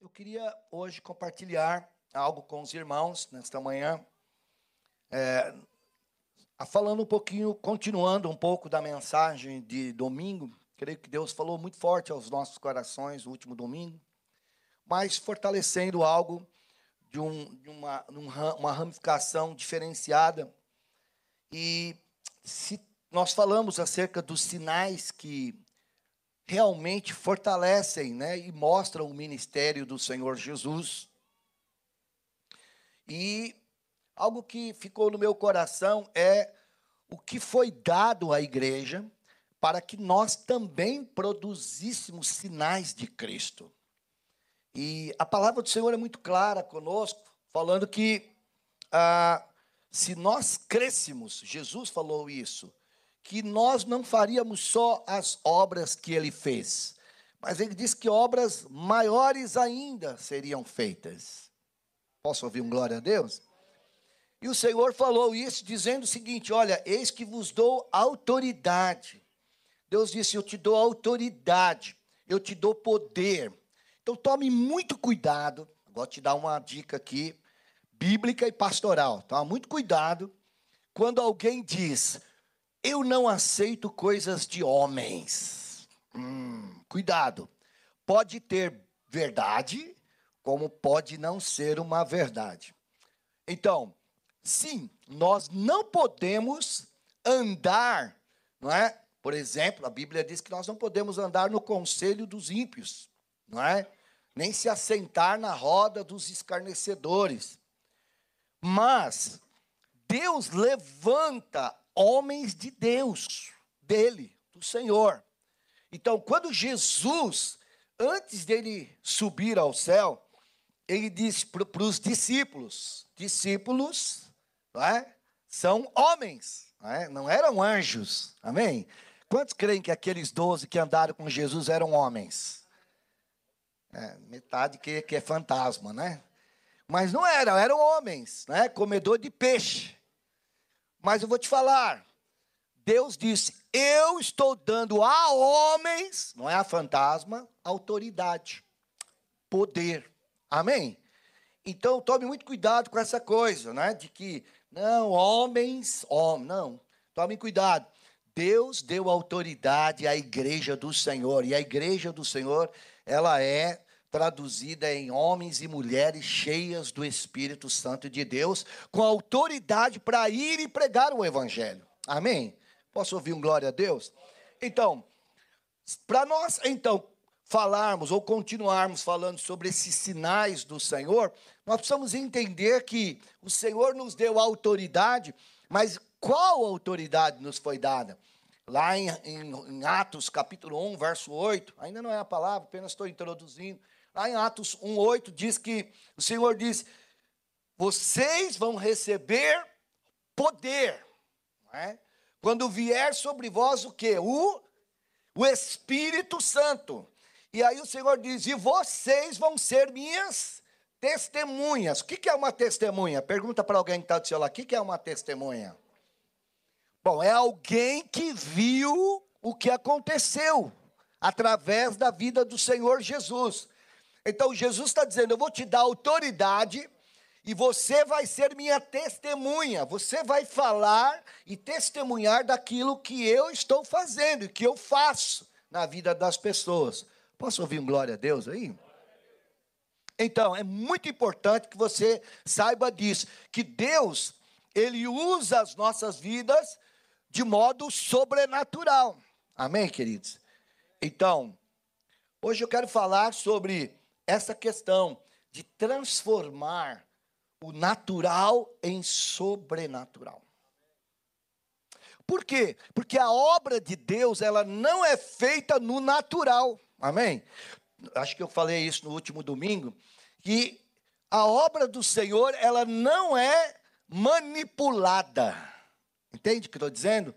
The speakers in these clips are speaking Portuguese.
Eu queria hoje compartilhar algo com os irmãos nesta manhã, é, falando um pouquinho, continuando um pouco da mensagem de domingo. Creio que Deus falou muito forte aos nossos corações no último domingo, mas fortalecendo algo de, um, de uma, uma ramificação diferenciada. E se nós falamos acerca dos sinais que realmente fortalecem né, e mostram o ministério do Senhor Jesus. E algo que ficou no meu coração é o que foi dado à igreja para que nós também produzíssemos sinais de Cristo. E a palavra do Senhor é muito clara conosco, falando que ah, se nós crescemos, Jesus falou isso, que nós não faríamos só as obras que ele fez, mas ele diz que obras maiores ainda seriam feitas. Posso ouvir um glória a Deus? E o Senhor falou isso dizendo o seguinte: Olha, eis que vos dou autoridade. Deus disse: Eu te dou autoridade, eu te dou poder. Então tome muito cuidado. Vou te dar uma dica aqui, bíblica e pastoral. Toma muito cuidado quando alguém diz: eu não aceito coisas de homens. Hum, cuidado. Pode ter verdade, como pode não ser uma verdade. Então, sim, nós não podemos andar, não é? Por exemplo, a Bíblia diz que nós não podemos andar no conselho dos ímpios, não é? Nem se assentar na roda dos escarnecedores. Mas Deus levanta homens de Deus, dele, do Senhor. Então, quando Jesus, antes dele subir ao céu, ele disse para os discípulos: discípulos é? são homens, não, é? não eram anjos. Amém? Quantos creem que aqueles doze que andaram com Jesus eram homens? É, metade que, que é fantasma, né? Mas não eram, eram homens, né? Comedor de peixe. Mas eu vou te falar. Deus disse: Eu estou dando a homens, não é a fantasma, autoridade, poder. Amém? Então tome muito cuidado com essa coisa, né? De que, não, homens, homens, não. Tome cuidado. Deus deu autoridade à igreja do Senhor, e a igreja do Senhor, ela é traduzida em homens e mulheres cheias do Espírito Santo de Deus, com autoridade para ir e pregar o Evangelho. Amém? Posso ouvir um glória a Deus? Então, para nós, então, falarmos ou continuarmos falando sobre esses sinais do Senhor, nós precisamos entender que o Senhor nos deu autoridade, mas qual autoridade nos foi dada? Lá em, em, em Atos capítulo 1, verso 8, ainda não é a palavra, apenas estou introduzindo. Lá em Atos 1,8 diz que o Senhor diz: vocês vão receber poder. É? Quando vier sobre vós o que? O, o Espírito Santo. E aí o Senhor diz: e vocês vão ser minhas testemunhas. O que é uma testemunha? Pergunta para alguém que está do seu lado: o que é uma testemunha? Bom, é alguém que viu o que aconteceu através da vida do Senhor Jesus. Então Jesus está dizendo: Eu vou te dar autoridade e você vai ser minha testemunha. Você vai falar e testemunhar daquilo que eu estou fazendo e que eu faço na vida das pessoas. Posso ouvir um glória a Deus aí? Então, é muito importante que você saiba disso, que Deus, ele usa as nossas vidas de modo sobrenatural. Amém, queridos? Então, hoje eu quero falar sobre essa questão de transformar o natural em sobrenatural. Por quê? Porque a obra de Deus, ela não é feita no natural. Amém? Acho que eu falei isso no último domingo, que a obra do Senhor, ela não é manipulada. Entende o que estou dizendo?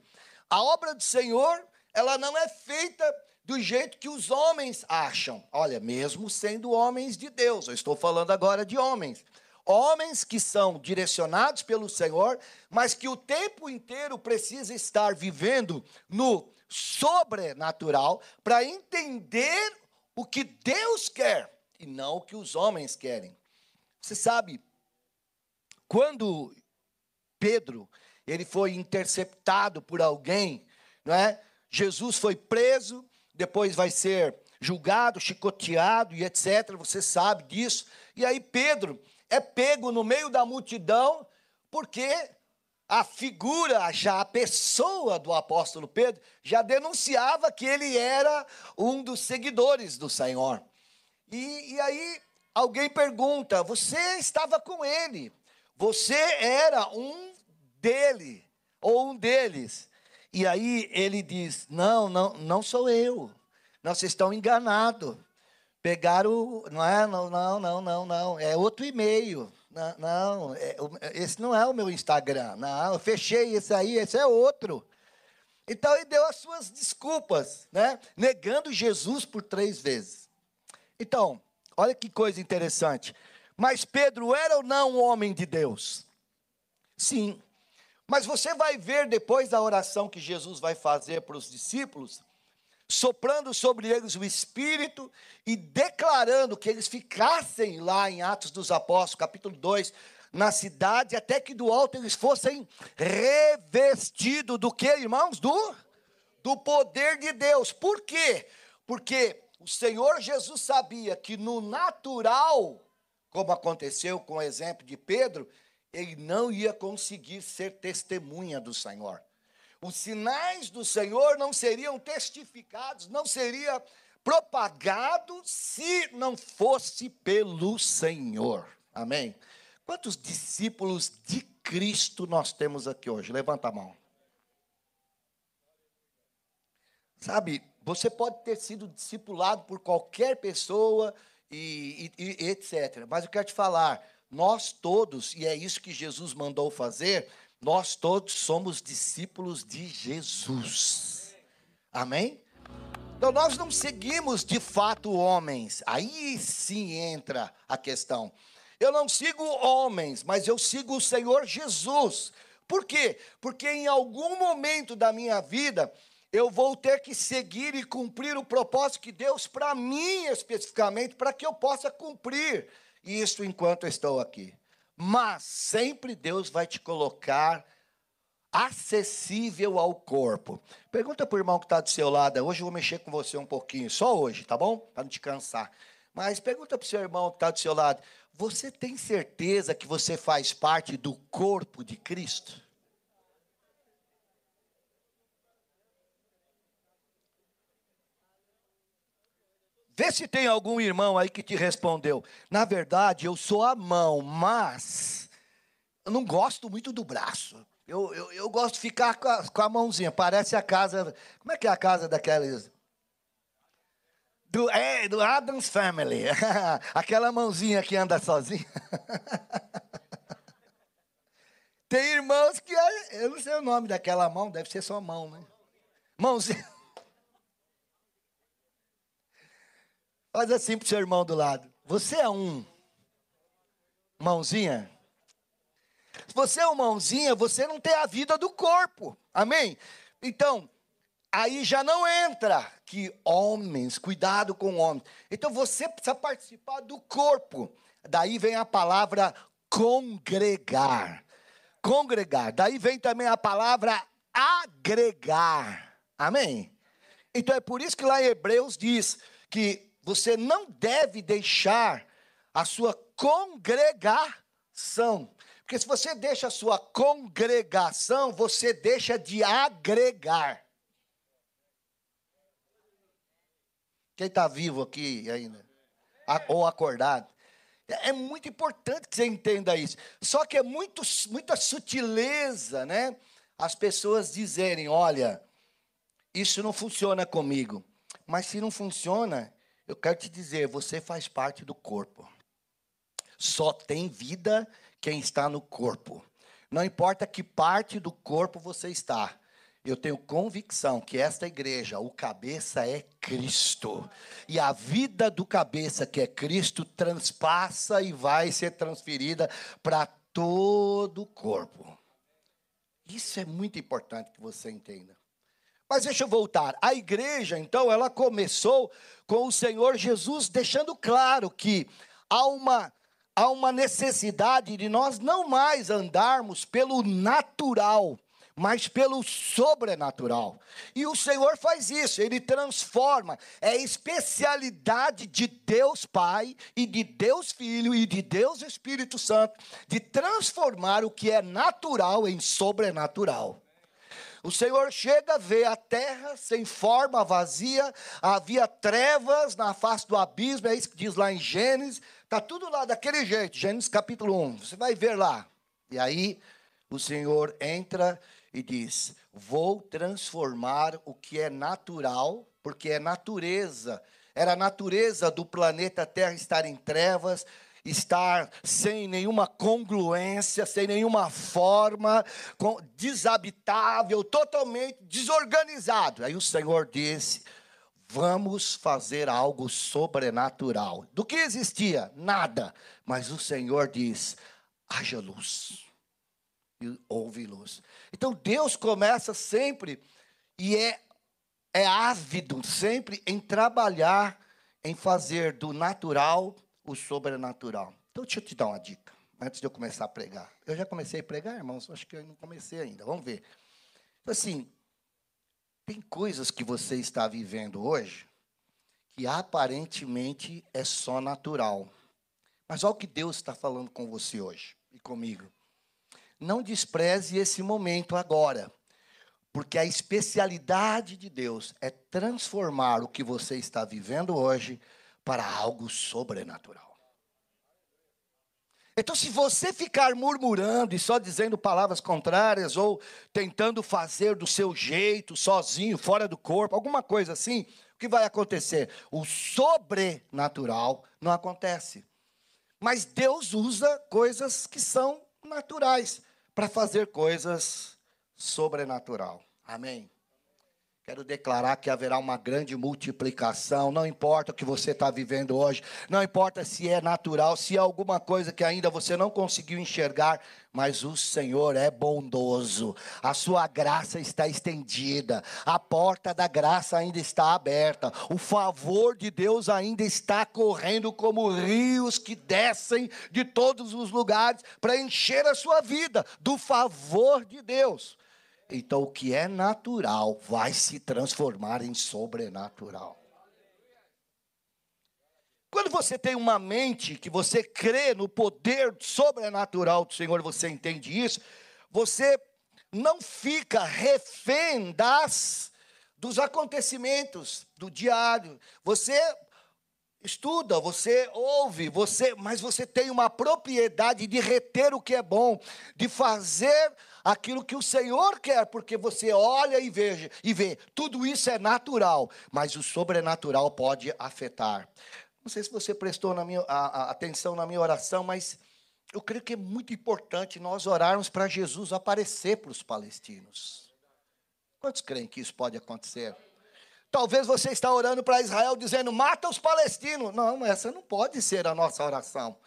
A obra do Senhor, ela não é feita do jeito que os homens acham. Olha, mesmo sendo homens de Deus, eu estou falando agora de homens. Homens que são direcionados pelo Senhor, mas que o tempo inteiro precisa estar vivendo no sobrenatural para entender o que Deus quer e não o que os homens querem. Você sabe, quando Pedro ele foi interceptado por alguém, não é? Jesus foi preso, depois vai ser julgado, chicoteado e etc. Você sabe disso. E aí Pedro é pego no meio da multidão, porque a figura, já a pessoa do apóstolo Pedro, já denunciava que ele era um dos seguidores do Senhor. E, e aí alguém pergunta: você estava com ele, você era um dele, ou um deles. E aí ele diz: Não, não, não sou eu. Não, vocês estão enganados. Pegaram, não é? Não, não, não, não, não. É outro e-mail. Não, não é, esse não é o meu Instagram. Não, eu fechei esse aí, esse é outro. Então ele deu as suas desculpas, né? Negando Jesus por três vezes. Então, olha que coisa interessante. Mas Pedro era ou não um homem de Deus? Sim. Mas você vai ver depois da oração que Jesus vai fazer para os discípulos, soprando sobre eles o Espírito e declarando que eles ficassem lá em Atos dos Apóstolos, capítulo 2, na cidade, até que do alto eles fossem revestidos do que, irmãos? Do, do poder de Deus. Por quê? Porque o Senhor Jesus sabia que no natural, como aconteceu com o exemplo de Pedro, ele não ia conseguir ser testemunha do Senhor. Os sinais do Senhor não seriam testificados, não seria propagado se não fosse pelo Senhor. Amém? Quantos discípulos de Cristo nós temos aqui hoje? Levanta a mão. Sabe, você pode ter sido discipulado por qualquer pessoa e, e, e etc. Mas eu quero te falar, nós todos, e é isso que Jesus mandou fazer, nós todos somos discípulos de Jesus. Amém? Então nós não seguimos de fato homens. Aí sim entra a questão. Eu não sigo homens, mas eu sigo o Senhor Jesus. Por quê? Porque em algum momento da minha vida eu vou ter que seguir e cumprir o propósito que Deus para mim especificamente, para que eu possa cumprir isso enquanto estou aqui. Mas sempre Deus vai te colocar acessível ao corpo. Pergunta para o irmão que está do seu lado. Hoje eu vou mexer com você um pouquinho, só hoje, tá bom? Para não te cansar. Mas pergunta para o seu irmão que está do seu lado. Você tem certeza que você faz parte do corpo de Cristo? Vê se tem algum irmão aí que te respondeu. Na verdade, eu sou a mão, mas eu não gosto muito do braço. Eu, eu, eu gosto de ficar com a, com a, mãozinha. Parece a casa. Como é que é a casa daquelas? Do, é, do Adams Family. Aquela mãozinha que anda sozinha. Tem irmãos que. Eu não sei o nome daquela mão, deve ser só mão, né? Mãozinha. Faz assim para o seu irmão do lado. Você é um mãozinha? Se você é um mãozinha, você não tem a vida do corpo. Amém? Então, aí já não entra que homens, cuidado com homens. Então você precisa participar do corpo. Daí vem a palavra congregar. Congregar. Daí vem também a palavra agregar. Amém? Então é por isso que lá em Hebreus diz que você não deve deixar a sua congregação. Porque se você deixa a sua congregação, você deixa de agregar. Quem está vivo aqui ainda? Ou acordado? É muito importante que você entenda isso. Só que é muito, muita sutileza, né? As pessoas dizerem: olha, isso não funciona comigo. Mas se não funciona, eu quero te dizer, você faz parte do corpo. Só tem vida quem está no corpo. Não importa que parte do corpo você está. Eu tenho convicção que esta igreja, o cabeça é Cristo. E a vida do cabeça, que é Cristo, transpassa e vai ser transferida para todo o corpo. Isso é muito importante que você entenda. Mas deixa eu voltar. A igreja, então, ela começou com o Senhor Jesus deixando claro que há uma há uma necessidade de nós não mais andarmos pelo natural, mas pelo sobrenatural. E o Senhor faz isso, ele transforma, é especialidade de Deus Pai e de Deus Filho e de Deus Espírito Santo de transformar o que é natural em sobrenatural. O Senhor chega, vê a terra sem forma, vazia, havia trevas na face do abismo, é isso que diz lá em Gênesis, está tudo lá daquele jeito, Gênesis capítulo 1, você vai ver lá. E aí o Senhor entra e diz: Vou transformar o que é natural, porque é natureza, era a natureza do planeta Terra estar em trevas, estar sem nenhuma congruência, sem nenhuma forma, desabitável, totalmente desorganizado. Aí o Senhor disse: Vamos fazer algo sobrenatural. Do que existia? Nada. Mas o Senhor diz: haja luz e houve luz. Então Deus começa sempre e é, é ávido sempre em trabalhar, em fazer do natural o sobrenatural. Então deixa eu te dar uma dica, antes de eu começar a pregar. Eu já comecei a pregar, irmãos, acho que eu não comecei ainda, vamos ver. Então, assim, tem coisas que você está vivendo hoje que aparentemente é só natural. Mas olha o que Deus está falando com você hoje e comigo não despreze esse momento agora, porque a especialidade de Deus é transformar o que você está vivendo hoje para algo sobrenatural. Então, se você ficar murmurando e só dizendo palavras contrárias, ou tentando fazer do seu jeito, sozinho, fora do corpo, alguma coisa assim, o que vai acontecer? O sobrenatural não acontece. Mas Deus usa coisas que são naturais para fazer coisas sobrenatural. Amém. Quero declarar que haverá uma grande multiplicação, não importa o que você está vivendo hoje, não importa se é natural, se é alguma coisa que ainda você não conseguiu enxergar, mas o Senhor é bondoso, a sua graça está estendida, a porta da graça ainda está aberta, o favor de Deus ainda está correndo como rios que descem de todos os lugares para encher a sua vida do favor de Deus. Então, o que é natural vai se transformar em sobrenatural. Quando você tem uma mente que você crê no poder sobrenatural do Senhor, você entende isso, você não fica refém das dos acontecimentos do diário. Você estuda, você ouve, você, mas você tem uma propriedade de reter o que é bom, de fazer aquilo que o Senhor quer, porque você olha e veja e vê, tudo isso é natural, mas o sobrenatural pode afetar. Não sei se você prestou na minha, a, a, atenção na minha oração, mas eu creio que é muito importante nós orarmos para Jesus aparecer para os palestinos. Quantos creem que isso pode acontecer? Talvez você está orando para Israel dizendo: mata os palestinos. Não, essa não pode ser a nossa oração.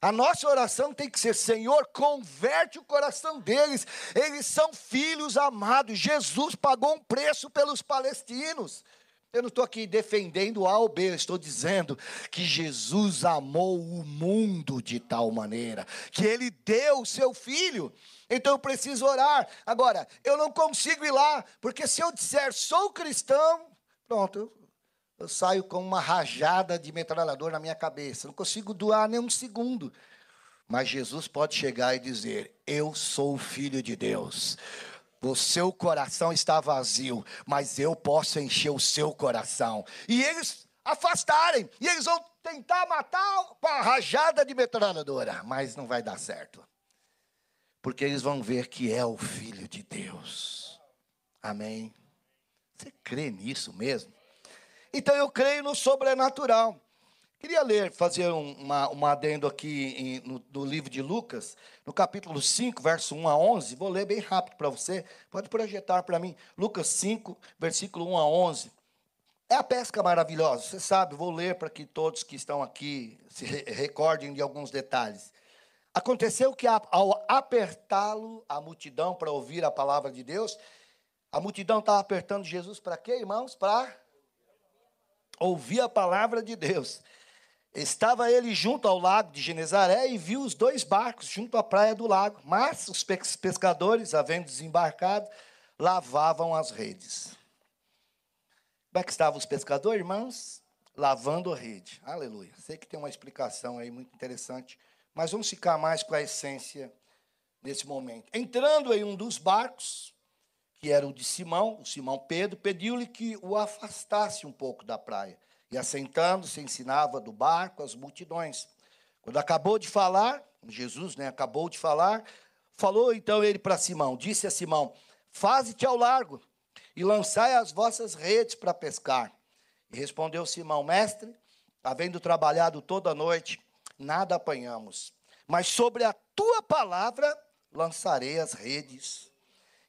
A nossa oração tem que ser: Senhor, converte o coração deles. Eles são filhos amados. Jesus pagou um preço pelos palestinos. Eu não estou aqui defendendo A ou B, eu estou dizendo que Jesus amou o mundo de tal maneira que ele deu o seu filho. Então eu preciso orar. Agora, eu não consigo ir lá, porque se eu disser sou cristão, pronto, eu saio com uma rajada de metralhador na minha cabeça. Não consigo doar nem um segundo. Mas Jesus pode chegar e dizer: Eu sou o filho de Deus. O seu coração está vazio, mas eu posso encher o seu coração. E eles afastarem, e eles vão tentar matar a rajada de metralhadora, mas não vai dar certo. Porque eles vão ver que é o filho de Deus. Amém. Você crê nisso mesmo? Então eu creio no sobrenatural. Queria ler, fazer um, uma, um adendo aqui em, no, no, livro de Lucas, no capítulo 5, verso 1 a 11. Vou ler bem rápido para você. Pode projetar para mim. Lucas 5, versículo 1 a 11. É a pesca maravilhosa, você sabe, vou ler para que todos que estão aqui se recordem de alguns detalhes. Aconteceu que ao apertá-lo a multidão para ouvir a palavra de Deus, A multidão estava apertando Jesus para quê, irmãos? Para ouvir a palavra de Deus. Estava ele junto ao lago de Genezaré e viu os dois barcos junto à praia do lago. Mas os pescadores, havendo desembarcado, lavavam as redes. Como é que estavam os pescadores, irmãos? Lavando a rede. Aleluia. Sei que tem uma explicação aí muito interessante, mas vamos ficar mais com a essência nesse momento. Entrando em um dos barcos, que era o de Simão, o Simão Pedro, pediu-lhe que o afastasse um pouco da praia. E assentando-se, ensinava do barco as multidões. Quando acabou de falar, Jesus né, acabou de falar, falou então ele para Simão, disse a Simão, faze-te ao largo e lançai as vossas redes para pescar. E respondeu Simão, mestre, havendo trabalhado toda a noite, nada apanhamos, mas sobre a tua palavra lançarei as redes.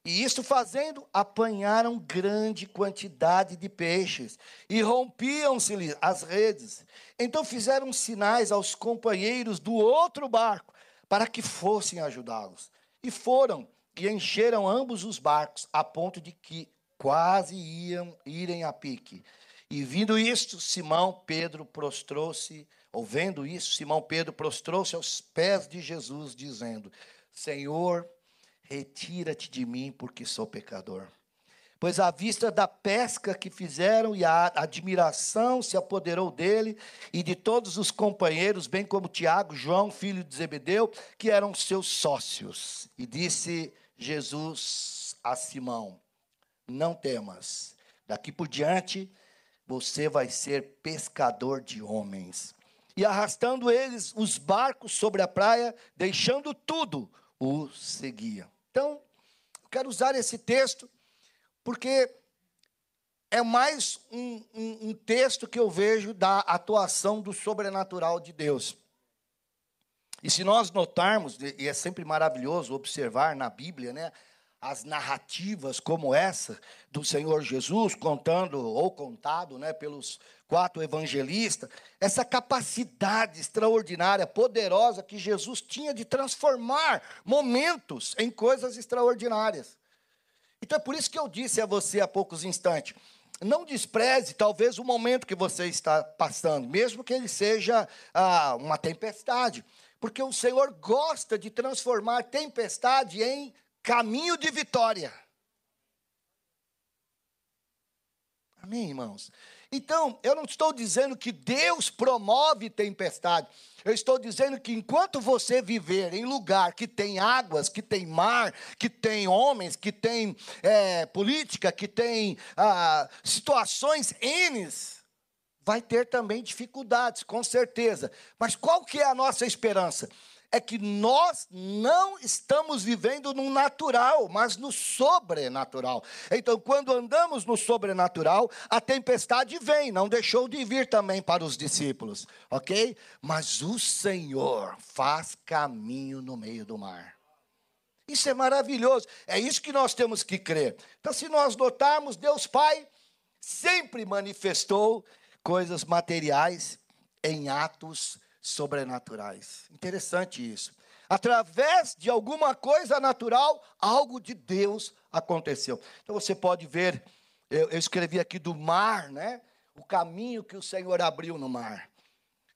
E isto fazendo, apanharam grande quantidade de peixes e rompiam-se as redes. Então fizeram sinais aos companheiros do outro barco para que fossem ajudá-los. E foram e encheram ambos os barcos, a ponto de que quase iam irem a pique. E vindo isto, Simão Pedro prostrou-se, ou vendo isso, Simão Pedro prostrou-se aos pés de Jesus, dizendo: Senhor, retira-te de mim, porque sou pecador. Pois à vista da pesca que fizeram e a admiração se apoderou dele e de todos os companheiros, bem como Tiago, João, filho de Zebedeu, que eram seus sócios. E disse Jesus a Simão: Não temas, daqui por diante você vai ser pescador de homens. E arrastando eles os barcos sobre a praia, deixando tudo, o seguia. Então, quero usar esse texto porque é mais um, um, um, texto que eu vejo da atuação do sobrenatural de Deus. E se nós notarmos, e é sempre maravilhoso observar na Bíblia, né, as narrativas como essa do Senhor Jesus, contando ou contado né, pelos quatro evangelistas, essa capacidade extraordinária, poderosa que Jesus tinha de transformar momentos em coisas extraordinárias. Então é por isso que eu disse a você há poucos instantes. Não despreze, talvez, o momento que você está passando, mesmo que ele seja ah, uma tempestade, porque o Senhor gosta de transformar tempestade em caminho de vitória. Amém, irmãos? Então, eu não estou dizendo que Deus promove tempestade. Eu estou dizendo que enquanto você viver em lugar que tem águas, que tem mar, que tem homens, que tem é, política, que tem ah, situações N, vai ter também dificuldades, com certeza. Mas qual que é a nossa esperança? É que nós não estamos vivendo no natural, mas no sobrenatural. Então, quando andamos no sobrenatural, a tempestade vem, não deixou de vir também para os discípulos, ok? Mas o Senhor faz caminho no meio do mar. Isso é maravilhoso, é isso que nós temos que crer. Então, se nós notarmos, Deus Pai sempre manifestou coisas materiais em atos sobrenaturais. Interessante isso. Através de alguma coisa natural, algo de Deus aconteceu. Então você pode ver, eu, eu escrevi aqui do mar, né? O caminho que o Senhor abriu no mar.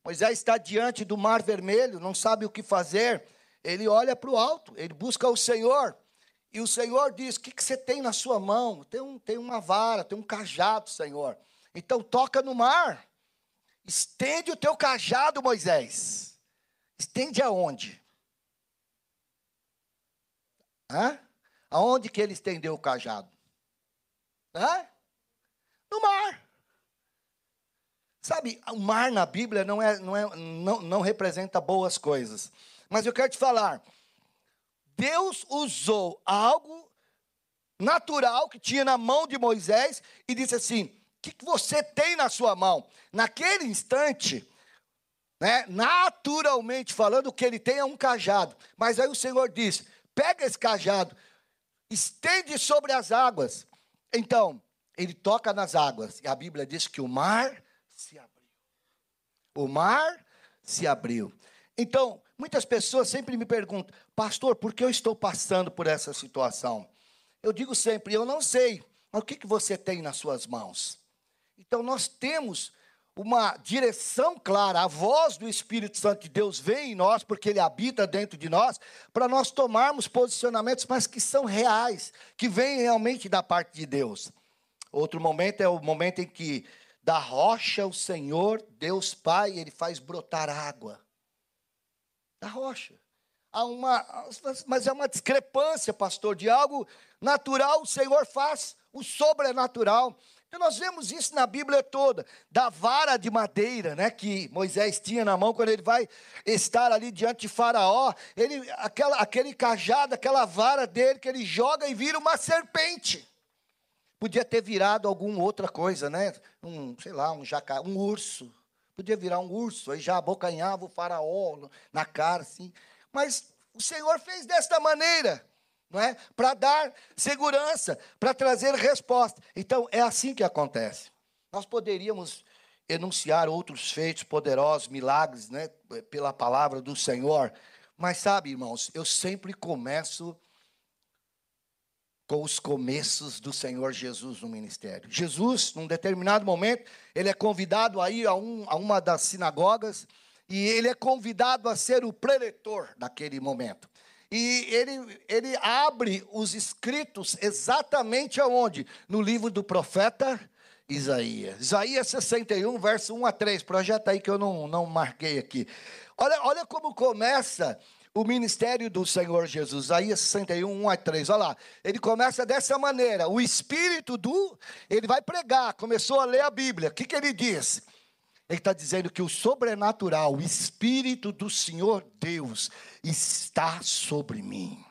Moisés está diante do mar vermelho, não sabe o que fazer. Ele olha para o alto, ele busca o Senhor. E o Senhor diz: O que, que você tem na sua mão? Tem, um, tem uma vara, tem um cajado, Senhor. Então toca no mar. Estende o teu cajado, Moisés. Estende aonde? Hã? Aonde que ele estendeu o cajado? Hã? No mar. Sabe, o mar na Bíblia não, é, não, é, não, não representa boas coisas. Mas eu quero te falar. Deus usou algo natural que tinha na mão de Moisés e disse assim: que você tem na sua mão. Naquele instante, né, naturalmente falando, o que ele tem é um cajado. Mas aí o Senhor diz: pega esse cajado, estende sobre as águas. Então, ele toca nas águas. E a Bíblia diz que o mar se abriu. O mar se abriu. Então, muitas pessoas sempre me perguntam, pastor, por que eu estou passando por essa situação? eu digo sempre, eu não sei, mas o que, que você tem nas suas mãos? Então nós temos uma direção clara, a voz do Espírito Santo de Deus vem em nós, porque ele habita dentro de nós, para nós tomarmos posicionamentos, mas que são reais, que vêm realmente da parte de Deus. Outro momento é o momento em que da rocha o Senhor, Deus Pai, ele faz brotar água. Da rocha. Há uma, mas é uma discrepância, pastor, de algo natural, o Senhor faz o sobrenatural. Então nós vemos isso na Bíblia toda, da vara de madeira, né, que Moisés tinha na mão quando ele vai estar ali diante de Faraó, ele aquela aquele cajado, aquela vara dele que ele joga e vira uma serpente. Podia ter virado alguma outra coisa, né? Um, sei lá, um jacaré, um urso. Podia virar um urso, aí já abocanhava o faraó na cara assim. Mas o Senhor fez desta maneira não é? Para dar segurança, para trazer resposta. Então é assim que acontece. Nós poderíamos enunciar outros feitos poderosos, milagres, né, pela palavra do Senhor, mas sabe, irmãos, eu sempre começo com os começos do Senhor Jesus no ministério. Jesus, num determinado momento, ele é convidado a ir a, um, a uma das sinagogas e ele é convidado a ser o preletor daquele momento. E ele, ele abre os escritos exatamente aonde? No livro do profeta Isaías. Isaías 61, verso 1 a 3. Projeta aí que eu não, não marquei aqui. Olha, olha como começa o ministério do Senhor Jesus. Isaías 61, 1 a 3. Olha lá. Ele começa dessa maneira. O espírito do. Ele vai pregar. Começou a ler a Bíblia. O que, que ele diz? Ele está dizendo que o sobrenatural, o Espírito do Senhor Deus, está sobre mim.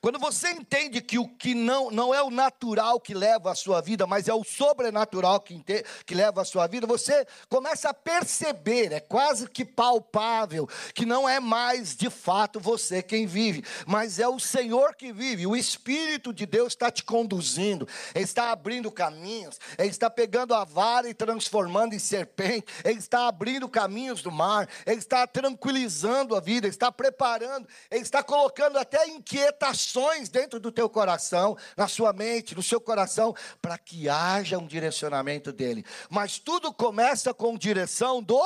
Quando você entende que o que não, não é o natural que leva a sua vida, mas é o sobrenatural que, que leva a sua vida, você começa a perceber, é quase que palpável, que não é mais de fato você quem vive, mas é o Senhor que vive, o Espírito de Deus está te conduzindo, Ele está abrindo caminhos, Ele está pegando a vara e transformando em serpente, Ele está abrindo caminhos do mar, Ele está tranquilizando a vida, Ele está preparando, Ele está colocando até inquietação dentro do teu coração, na sua mente, no seu coração, para que haja um direcionamento dele. Mas tudo começa com direção do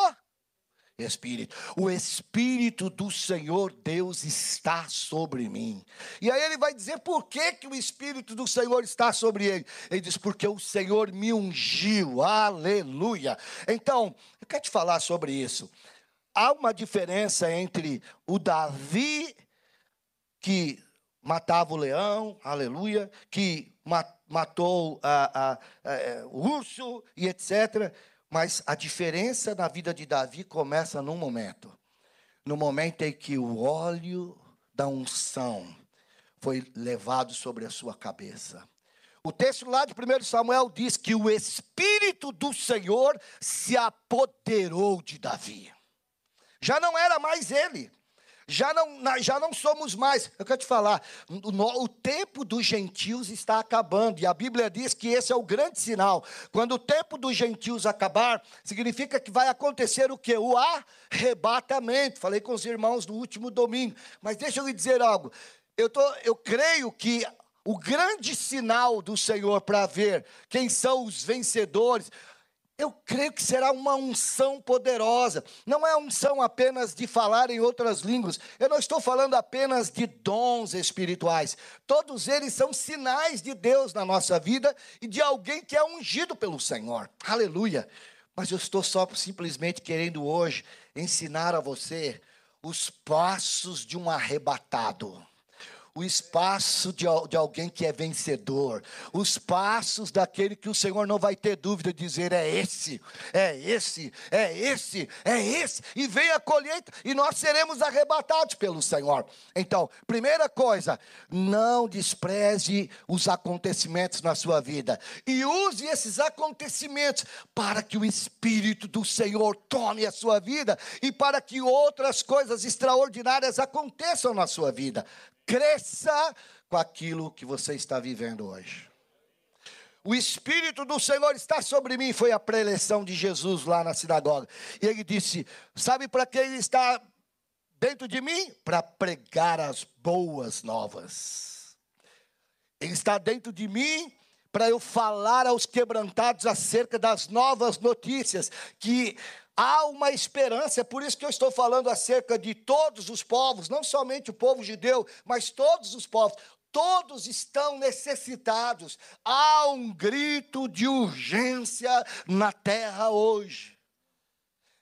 Espírito. O Espírito do Senhor Deus está sobre mim. E aí ele vai dizer por que, que o Espírito do Senhor está sobre ele. Ele diz, porque o Senhor me ungiu. Aleluia. Então, eu quero te falar sobre isso. Há uma diferença entre o Davi que matava o leão, aleluia, que matou a, a, a, é, o urso e etc. Mas a diferença na vida de Davi começa num momento. No momento em que o óleo da unção foi levado sobre a sua cabeça. O texto lá de 1 Samuel diz que o Espírito do Senhor se apoderou de Davi. Já não era mais ele já não, já não somos mais. Eu quero te falar, o, o tempo dos gentios está acabando, e a Bíblia diz que esse é o grande sinal. Quando o tempo dos gentios acabar, significa que vai acontecer o que? O arrebatamento. Falei com os irmãos no último domingo, mas deixa eu lhe dizer algo. Eu, tô, eu creio que o grande sinal do Senhor para ver quem são os vencedores, eu creio que será uma unção poderosa. Não é unção apenas de falar em outras línguas. Eu não estou falando apenas de dons espirituais. Todos eles são sinais de Deus na nossa vida e de alguém que é ungido pelo Senhor. Aleluia. Mas eu estou só simplesmente querendo hoje ensinar a você os passos de um arrebatado o espaço de, de alguém que é vencedor, os passos daquele que o Senhor não vai ter dúvida de dizer: é esse, é esse, é esse, é esse, e vem a colheita, e nós seremos arrebatados pelo Senhor. Então, primeira coisa, não despreze os acontecimentos na sua vida, e use esses acontecimentos para que o Espírito do Senhor tome a sua vida e para que outras coisas extraordinárias aconteçam na sua vida cresça com aquilo que você está vivendo hoje. O Espírito do Senhor está sobre mim, foi a preleção de Jesus lá na sinagoga. E ele disse: Sabe para que ele está dentro de mim? Para pregar as boas novas. Ele está dentro de mim para eu falar aos quebrantados acerca das novas notícias, que há uma esperança, é por isso que eu estou falando acerca de todos os povos, não somente o povo judeu, mas todos os povos. Todos estão necessitados. Há um grito de urgência na terra hoje.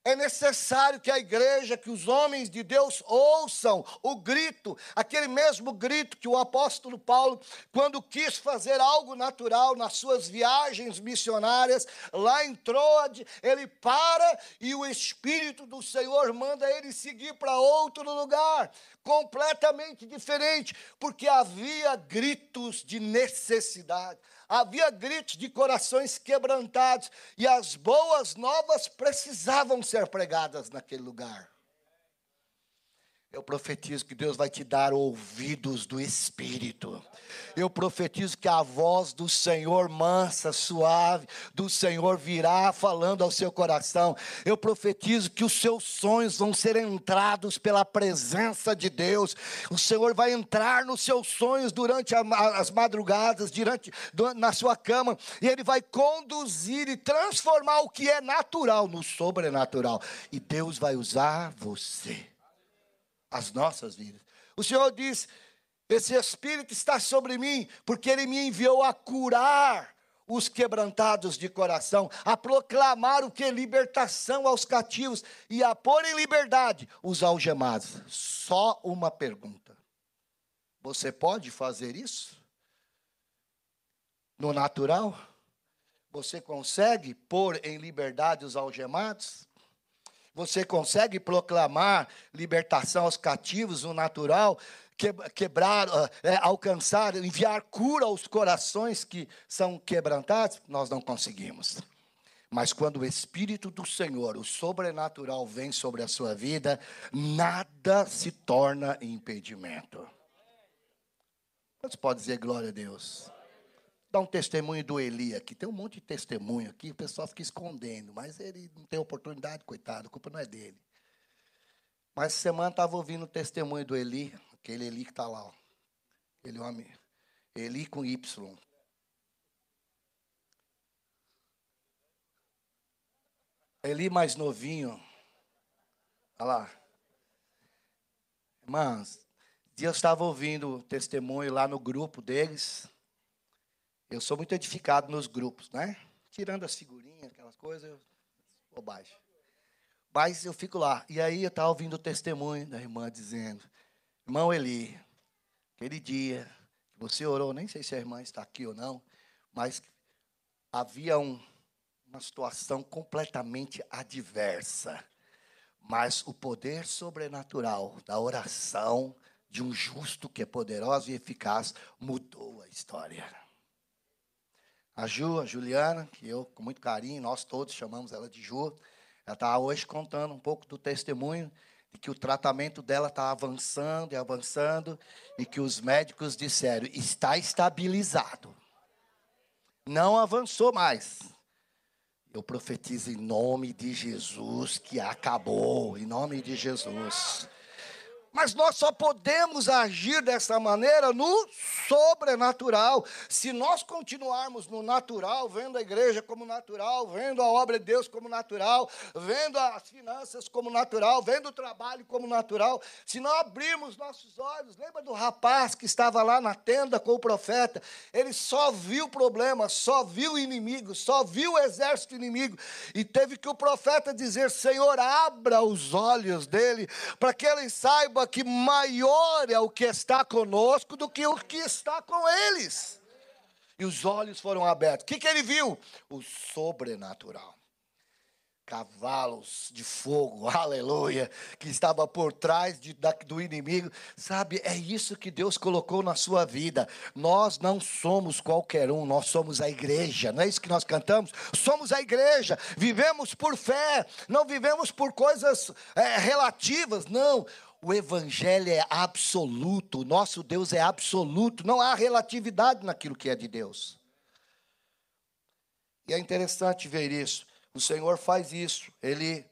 É necessário que a igreja, que os homens de Deus ouçam o grito, aquele mesmo grito que o apóstolo Paulo, quando quis fazer algo natural nas suas viagens missionárias, lá em Troade, ele para e o Espírito do Senhor manda ele seguir para outro lugar, completamente diferente, porque havia gritos de necessidade havia gritos de corações quebrantados, e as boas novas precisavam ser pregadas naquele lugar. Eu profetizo que Deus vai te dar ouvidos do Espírito. Eu profetizo que a voz do Senhor, mansa, suave, do Senhor virá falando ao seu coração. Eu profetizo que os seus sonhos vão ser entrados pela presença de Deus. O Senhor vai entrar nos seus sonhos durante a, as madrugadas, durante, na sua cama, e Ele vai conduzir e transformar o que é natural no sobrenatural. E Deus vai usar você as nossas vidas. O Senhor diz: Esse Espírito está sobre mim, porque Ele me enviou a curar os quebrantados de coração, a proclamar o que? Libertação aos cativos e a pôr em liberdade os algemados. Só uma pergunta: Você pode fazer isso? No natural? Você consegue pôr em liberdade os algemados? Você consegue proclamar libertação aos cativos no natural, quebrar, ah, é, alcançar, enviar cura aos corações que são quebrantados? Nós não conseguimos. Mas quando o Espírito do Senhor, o sobrenatural, vem sobre a sua vida, nada se torna impedimento. Você pode dizer glória a Deus? Dar um testemunho do Eli aqui. Tem um monte de testemunho aqui, o pessoal fica escondendo, mas ele não tem oportunidade, coitado, a culpa não é dele. Mas semana estava ouvindo o testemunho do Eli, aquele Eli que está lá, ó. aquele homem, Eli com Y. Eli mais novinho. Olha lá. Irmãs, eu estava ouvindo o testemunho lá no grupo deles. Eu sou muito edificado nos grupos, né? Tirando as figurinhas, aquelas coisas, bobagem. Mas eu fico lá. E aí eu estava ouvindo o testemunho da irmã dizendo: Irmão Eli, aquele dia que você orou, nem sei se a irmã está aqui ou não, mas havia um, uma situação completamente adversa. Mas o poder sobrenatural da oração de um justo que é poderoso e eficaz mudou a história. A Ju, a Juliana, que eu, com muito carinho, nós todos chamamos ela de Ju, ela está hoje contando um pouco do testemunho de que o tratamento dela está avançando e avançando e que os médicos disseram está estabilizado. Não avançou mais. Eu profetizo em nome de Jesus que acabou, em nome de Jesus. Mas nós só podemos agir dessa maneira no sobrenatural. Se nós continuarmos no natural, vendo a igreja como natural, vendo a obra de Deus como natural, vendo as finanças como natural, vendo o trabalho como natural, se não abrirmos nossos olhos, lembra do rapaz que estava lá na tenda com o profeta? Ele só viu o problema, só viu o inimigo, só viu o exército inimigo, e teve que o profeta dizer: Senhor, abra os olhos dele, para que ele saiba saiba que maior é o que está conosco do que o que está com eles. E os olhos foram abertos. O que, que ele viu? O sobrenatural cavalos de fogo, aleluia, que estava por trás de, da, do inimigo. Sabe, é isso que Deus colocou na sua vida. Nós não somos qualquer um, nós somos a igreja, não é isso que nós cantamos? Somos a igreja, vivemos por fé, não vivemos por coisas é, relativas, não. O evangelho é absoluto, o nosso Deus é absoluto, não há relatividade naquilo que é de Deus. E é interessante ver isso. O Senhor faz isso. Ele,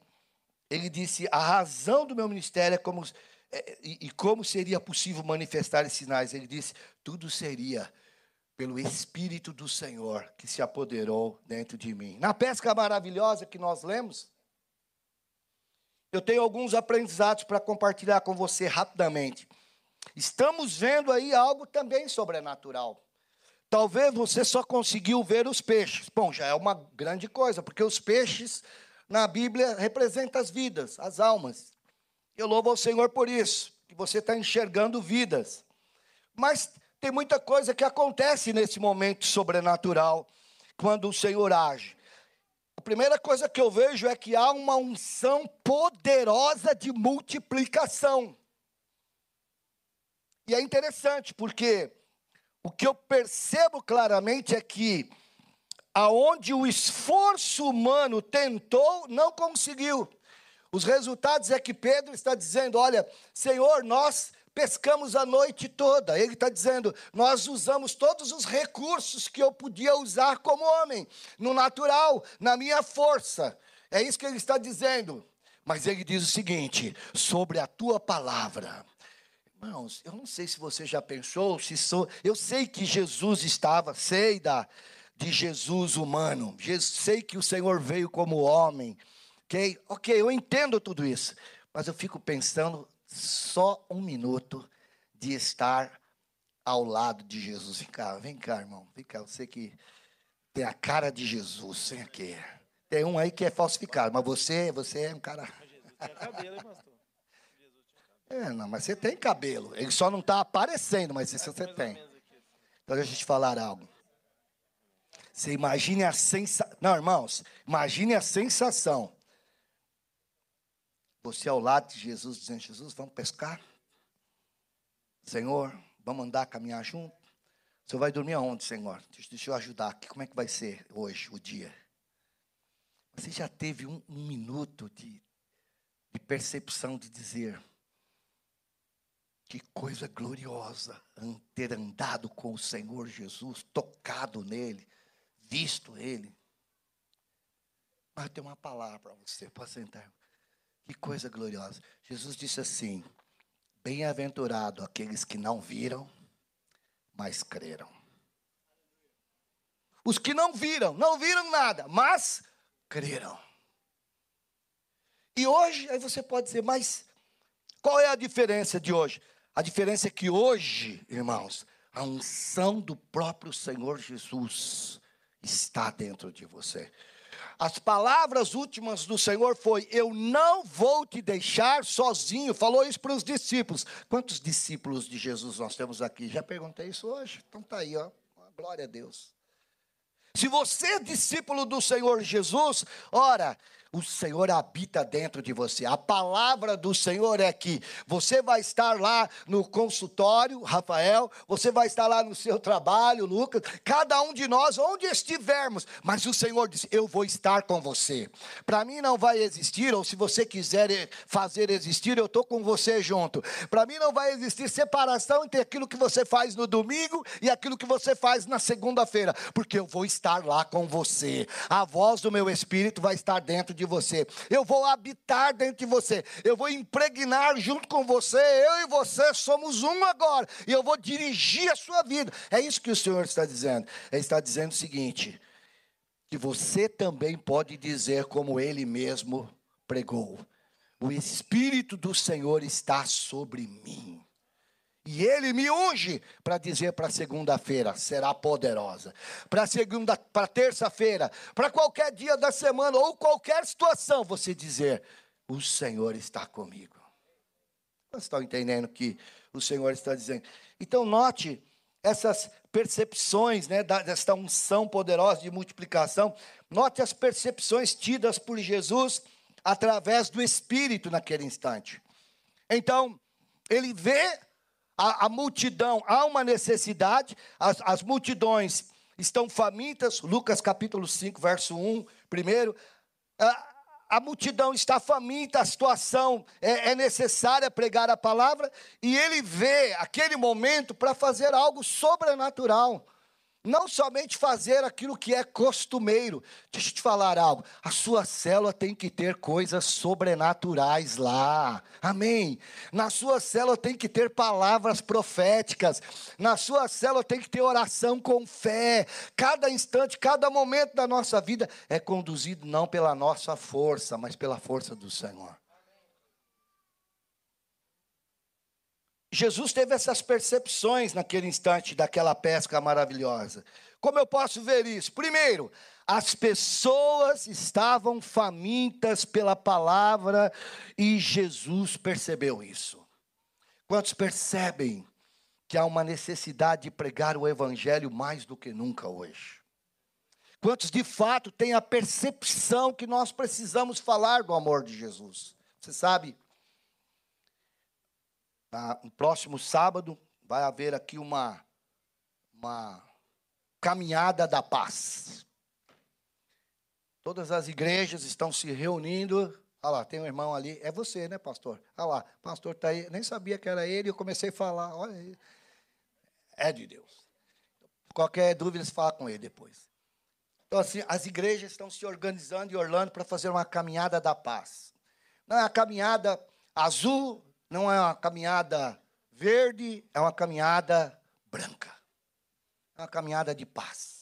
ele disse: a razão do meu ministério é como. É, e, e como seria possível manifestar esses sinais? Ele disse: tudo seria pelo Espírito do Senhor que se apoderou dentro de mim. Na pesca maravilhosa que nós lemos, eu tenho alguns aprendizados para compartilhar com você rapidamente. Estamos vendo aí algo também sobrenatural. Talvez você só conseguiu ver os peixes. Bom, já é uma grande coisa, porque os peixes na Bíblia representam as vidas, as almas. Eu louvo ao Senhor por isso, que você está enxergando vidas. Mas tem muita coisa que acontece nesse momento sobrenatural, quando o Senhor age. Primeira coisa que eu vejo é que há uma unção poderosa de multiplicação. E é interessante, porque o que eu percebo claramente é que aonde o esforço humano tentou, não conseguiu. Os resultados é que Pedro está dizendo: Olha, Senhor, nós pescamos a noite toda. Ele está dizendo: nós usamos todos os recursos que eu podia usar como homem, no natural, na minha força. É isso que ele está dizendo. Mas ele diz o seguinte: sobre a tua palavra. Irmãos, eu não sei se você já pensou, se sou. Eu sei que Jesus estava, sei da, de Jesus humano. sei que o Senhor veio como homem. Ok, ok, eu entendo tudo isso. Mas eu fico pensando só um minuto de estar ao lado de Jesus. Vem cá, vem cá, irmão. Vem cá, você que tem a cara de Jesus. Vem aqui. Tem um aí que é falsificado, mas você, você é um cara. É, não, mas você tem cabelo. Ele só não está aparecendo, mas isso você tem. Então deixa eu te falar algo. Você imagine a sensação. Não, irmãos, imagine a sensação você ao lado de Jesus, dizendo: Jesus, vamos pescar? Senhor, vamos andar, caminhar junto? O senhor vai dormir aonde, Senhor? Deixa eu ajudar aqui. Como é que vai ser hoje, o dia? Você já teve um, um minuto de, de percepção de dizer: que coisa gloriosa ter andado com o Senhor Jesus, tocado nele, visto ele. Mas eu tenho uma palavra para você, pode sentar. Que coisa gloriosa. Jesus disse assim: Bem-aventurado aqueles que não viram, mas creram. Os que não viram, não viram nada, mas creram. E hoje, aí você pode dizer, mas qual é a diferença de hoje? A diferença é que hoje, irmãos, a unção do próprio Senhor Jesus está dentro de você. As palavras últimas do Senhor foi: Eu não vou te deixar sozinho. Falou isso para os discípulos. Quantos discípulos de Jesus nós temos aqui? Já perguntei isso hoje. Então tá aí, ó. Glória a Deus. Se você é discípulo do Senhor Jesus, ora, o Senhor habita dentro de você. A palavra do Senhor é que você vai estar lá no consultório, Rafael, você vai estar lá no seu trabalho, Lucas, cada um de nós, onde estivermos, mas o Senhor diz: Eu vou estar com você. Para mim não vai existir, ou se você quiser fazer existir, eu estou com você junto. Para mim não vai existir separação entre aquilo que você faz no domingo e aquilo que você faz na segunda-feira, porque eu vou estar lá com você. A voz do meu espírito vai estar dentro de você, eu vou habitar dentro de você, eu vou impregnar junto com você, eu e você somos um agora, e eu vou dirigir a sua vida. É isso que o Senhor está dizendo. Ele está dizendo o seguinte: que você também pode dizer, como ele mesmo pregou: o Espírito do Senhor está sobre mim. E ele me unge para dizer para segunda-feira, será poderosa. Para segunda, para terça-feira, para qualquer dia da semana ou qualquer situação, você dizer: o Senhor está comigo. Vocês estão entendendo que o Senhor está dizendo? Então note essas percepções, né, desta unção poderosa de multiplicação. Note as percepções tidas por Jesus através do Espírito naquele instante. Então, ele vê a, a multidão, há uma necessidade, as, as multidões estão famintas, Lucas capítulo 5, verso 1, primeiro. A, a multidão está faminta, a situação é, é, necessária pregar a palavra, e ele vê aquele momento para fazer algo sobrenatural. Não somente fazer aquilo que é costumeiro. Deixa eu te falar algo. A sua célula tem que ter coisas sobrenaturais lá. Amém. Na sua célula tem que ter palavras proféticas. Na sua célula tem que ter oração com fé. Cada instante, cada momento da nossa vida é conduzido não pela nossa força, mas pela força do Senhor. Jesus teve essas percepções naquele instante daquela pesca maravilhosa. Como eu posso ver isso? Primeiro, as pessoas estavam famintas pela palavra e Jesus percebeu isso. Quantos percebem que há uma necessidade de pregar o evangelho mais do que nunca hoje? Quantos de fato têm a percepção que nós precisamos falar do amor de Jesus? Você sabe, no próximo sábado vai haver aqui uma, uma caminhada da paz. Todas as igrejas estão se reunindo. Olha lá, tem um irmão ali. É você, né, pastor? Olha lá, pastor está aí. Nem sabia que era ele. Eu comecei a falar. Olha aí. É de Deus. Qualquer dúvida, você fala com ele depois. Então, assim, as igrejas estão se organizando e orlando para fazer uma caminhada da paz. Não é a caminhada azul, não é uma caminhada verde, é uma caminhada branca. É uma caminhada de paz.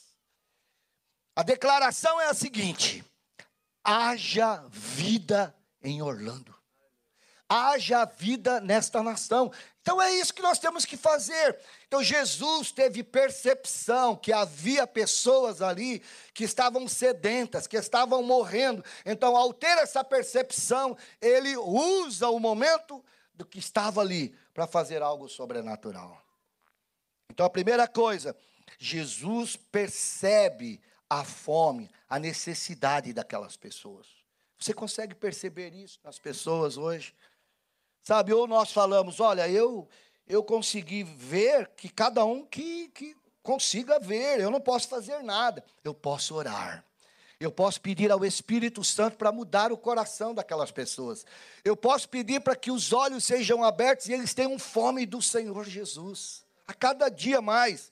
A declaração é a seguinte: haja vida em Orlando. Haja vida nesta nação. Então é isso que nós temos que fazer. Então Jesus teve percepção que havia pessoas ali que estavam sedentas, que estavam morrendo. Então, ao ter essa percepção, ele usa o momento do que estava ali para fazer algo sobrenatural. Então a primeira coisa, Jesus percebe a fome, a necessidade daquelas pessoas. Você consegue perceber isso nas pessoas hoje? Sabe, ou nós falamos, olha, eu eu consegui ver que cada um que, que consiga ver, eu não posso fazer nada, eu posso orar. Eu posso pedir ao Espírito Santo para mudar o coração daquelas pessoas. Eu posso pedir para que os olhos sejam abertos e eles tenham fome do Senhor Jesus. A cada dia mais.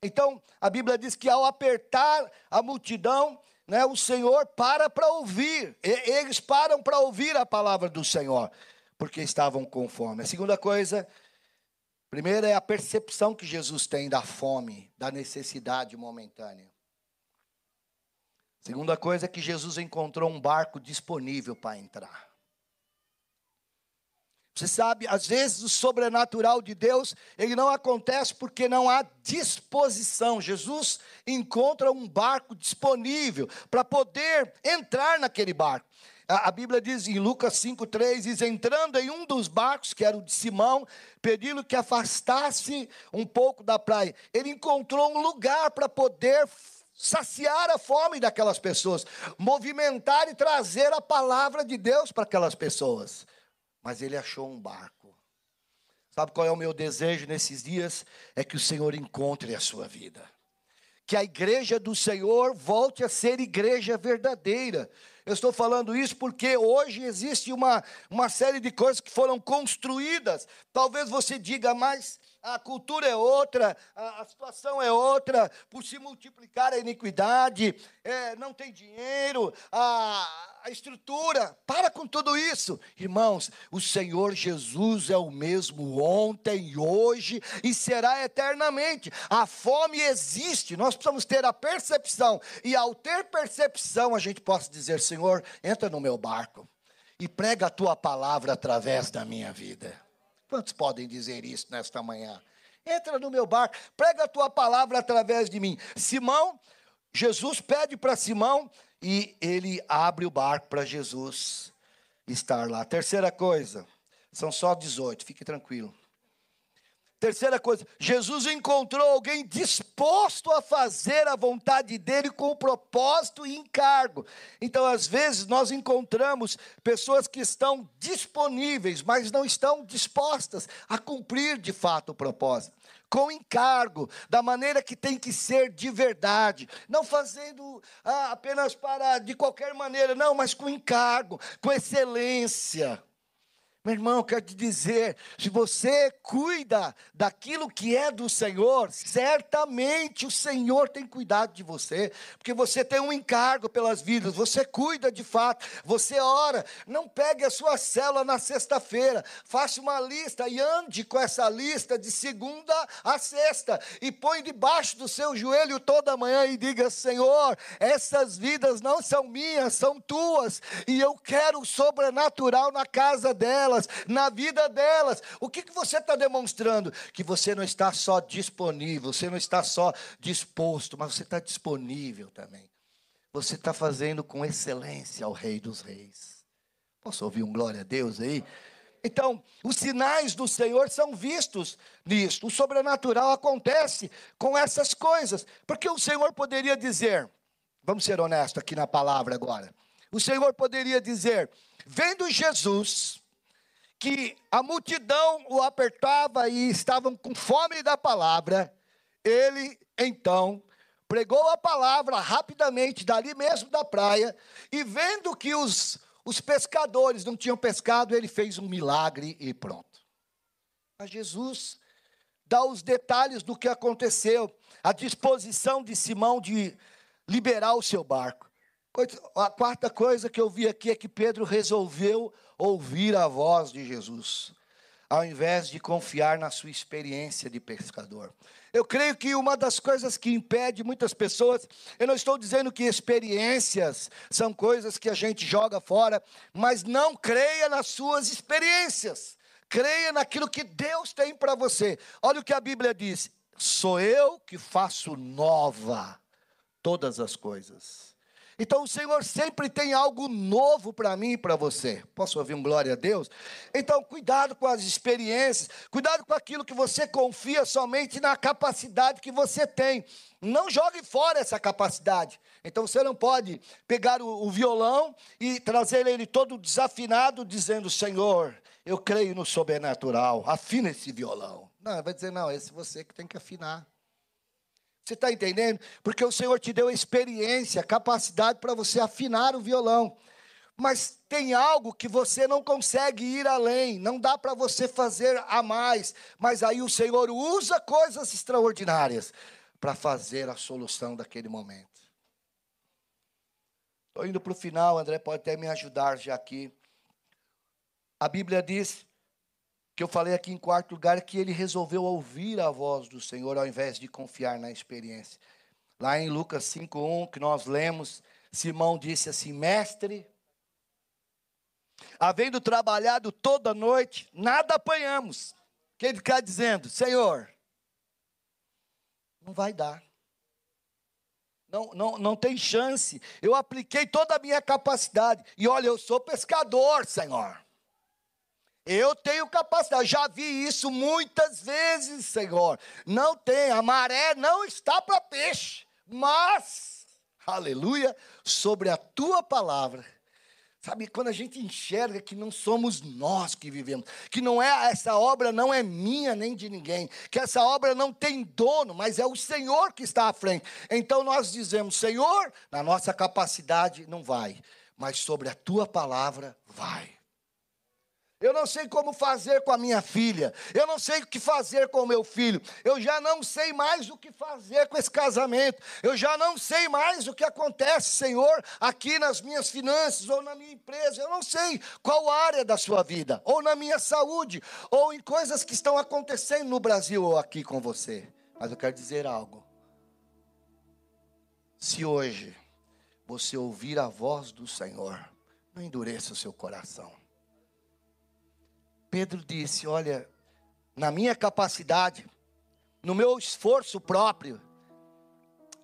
Então, a Bíblia diz que ao apertar a multidão, né, o Senhor para para ouvir. E, eles param para ouvir a palavra do Senhor, porque estavam com fome. A segunda coisa, primeira é a percepção que Jesus tem da fome, da necessidade momentânea. Segunda coisa é que Jesus encontrou um barco disponível para entrar. Você sabe, às vezes o sobrenatural de Deus, ele não acontece porque não há disposição. Jesus encontra um barco disponível para poder entrar naquele barco. A, a Bíblia diz em Lucas 5,3: diz: entrando em um dos barcos, que era o de Simão, pedindo que afastasse um pouco da praia. Ele encontrou um lugar para poder saciar a fome daquelas pessoas, movimentar e trazer a palavra de Deus para aquelas pessoas. Mas ele achou um barco. Sabe qual é o meu desejo nesses dias? É que o Senhor encontre a sua vida. Que a igreja do Senhor volte a ser igreja verdadeira. Eu estou falando isso porque hoje existe uma, uma série de coisas que foram construídas. Talvez você diga, mas a cultura é outra, a, a situação é outra, por se multiplicar a iniquidade, é, não tem dinheiro, a, a estrutura, para com tudo isso. Irmãos, o Senhor Jesus é o mesmo ontem, hoje e será eternamente. A fome existe, nós precisamos ter a percepção, e ao ter percepção, a gente possa dizer: Senhor, entra no meu barco e prega a tua palavra através da minha vida. Quantos podem dizer isso nesta manhã? Entra no meu barco, prega a tua palavra através de mim. Simão, Jesus pede para Simão e ele abre o barco para Jesus estar lá. Terceira coisa, são só 18, fique tranquilo. Terceira coisa, Jesus encontrou alguém disposto a fazer a vontade dele com propósito e encargo. Então, às vezes, nós encontramos pessoas que estão disponíveis, mas não estão dispostas a cumprir de fato o propósito com encargo, da maneira que tem que ser de verdade, não fazendo ah, apenas para de qualquer maneira, não, mas com encargo, com excelência. Meu irmão, quero te dizer: se você cuida daquilo que é do Senhor, certamente o Senhor tem cuidado de você, porque você tem um encargo pelas vidas, você cuida de fato, você ora. Não pegue a sua célula na sexta-feira, faça uma lista e ande com essa lista de segunda a sexta, e põe debaixo do seu joelho toda manhã e diga: Senhor, essas vidas não são minhas, são tuas, e eu quero o sobrenatural na casa delas delas, na vida delas. O que, que você está demonstrando? Que você não está só disponível, você não está só disposto, mas você está disponível também. Você está fazendo com excelência ao Rei dos Reis. Posso ouvir um glória a Deus aí? Então, os sinais do Senhor são vistos nisto. O sobrenatural acontece com essas coisas. Porque o Senhor poderia dizer, vamos ser honestos aqui na palavra agora. O Senhor poderia dizer: vendo Jesus, que a multidão o apertava e estavam com fome da palavra, ele então pregou a palavra rapidamente, dali mesmo da praia, e vendo que os, os pescadores não tinham pescado, ele fez um milagre e pronto. Mas Jesus dá os detalhes do que aconteceu, a disposição de Simão de liberar o seu barco. A quarta coisa que eu vi aqui é que Pedro resolveu ouvir a voz de Jesus, ao invés de confiar na sua experiência de pescador. Eu creio que uma das coisas que impede muitas pessoas, eu não estou dizendo que experiências são coisas que a gente joga fora, mas não creia nas suas experiências. Creia naquilo que Deus tem para você. Olha o que a Bíblia diz: sou eu que faço nova todas as coisas. Então o Senhor sempre tem algo novo para mim e para você. Posso ouvir um glória a Deus? Então cuidado com as experiências, cuidado com aquilo que você confia somente na capacidade que você tem. Não jogue fora essa capacidade. Então você não pode pegar o, o violão e trazer ele todo desafinado, dizendo: Senhor, eu creio no sobrenatural, afina esse violão. Não, vai dizer: não, esse você que tem que afinar. Você está entendendo? Porque o Senhor te deu experiência, capacidade para você afinar o violão. Mas tem algo que você não consegue ir além, não dá para você fazer a mais. Mas aí o Senhor usa coisas extraordinárias para fazer a solução daquele momento. Estou indo para o final, André pode até me ajudar já aqui. A Bíblia diz que eu falei aqui em quarto lugar, que ele resolveu ouvir a voz do Senhor ao invés de confiar na experiência. Lá em Lucas 5:1, que nós lemos, Simão disse assim: "Mestre, havendo trabalhado toda noite, nada apanhamos". O que ele está dizendo? Senhor, não vai dar. Não, não, não tem chance. Eu apliquei toda a minha capacidade. E olha, eu sou pescador, Senhor. Eu tenho capacidade, já vi isso muitas vezes, Senhor. Não tem, a maré não está para peixe, mas, aleluia, sobre a tua palavra. Sabe, quando a gente enxerga que não somos nós que vivemos, que não é essa obra não é minha nem de ninguém, que essa obra não tem dono, mas é o Senhor que está à frente. Então nós dizemos, Senhor, na nossa capacidade não vai, mas sobre a tua palavra vai. Eu não sei como fazer com a minha filha. Eu não sei o que fazer com o meu filho. Eu já não sei mais o que fazer com esse casamento. Eu já não sei mais o que acontece, Senhor, aqui nas minhas finanças ou na minha empresa. Eu não sei qual área da sua vida, ou na minha saúde, ou em coisas que estão acontecendo no Brasil ou aqui com você. Mas eu quero dizer algo. Se hoje você ouvir a voz do Senhor, não endureça o seu coração. Pedro disse: Olha, na minha capacidade, no meu esforço próprio,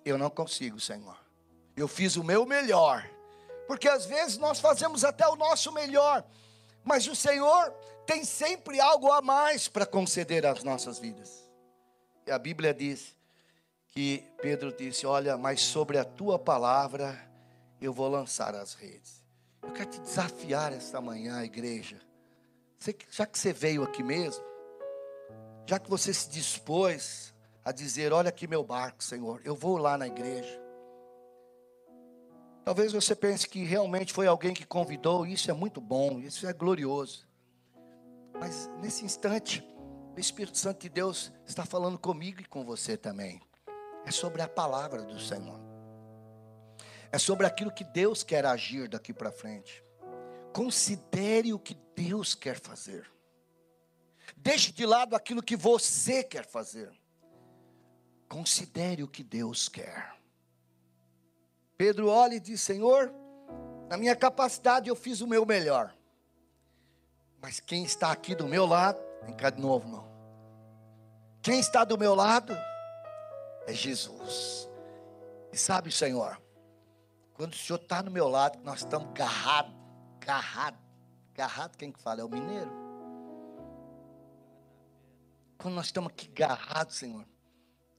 eu não consigo, Senhor. Eu fiz o meu melhor. Porque às vezes nós fazemos até o nosso melhor, mas o Senhor tem sempre algo a mais para conceder às nossas vidas. E a Bíblia diz que Pedro disse: Olha, mas sobre a tua palavra eu vou lançar as redes. Eu quero te desafiar esta manhã, igreja já que você veio aqui mesmo, já que você se dispôs a dizer: Olha aqui meu barco, Senhor, eu vou lá na igreja. Talvez você pense que realmente foi alguém que convidou, isso é muito bom, isso é glorioso. Mas nesse instante, o Espírito Santo de Deus está falando comigo e com você também. É sobre a palavra do Senhor. É sobre aquilo que Deus quer agir daqui para frente. Considere o que Deus quer fazer. Deixe de lado aquilo que você quer fazer. Considere o que Deus quer. Pedro olha e diz: Senhor, na minha capacidade eu fiz o meu melhor. Mas quem está aqui do meu lado, vem cá de novo, não. Quem está do meu lado é Jesus. E sabe, Senhor, quando o Senhor está no meu lado, nós estamos garrados, garrados, garrado, quem que fala? É o mineiro. Quando nós estamos aqui garrados, Senhor,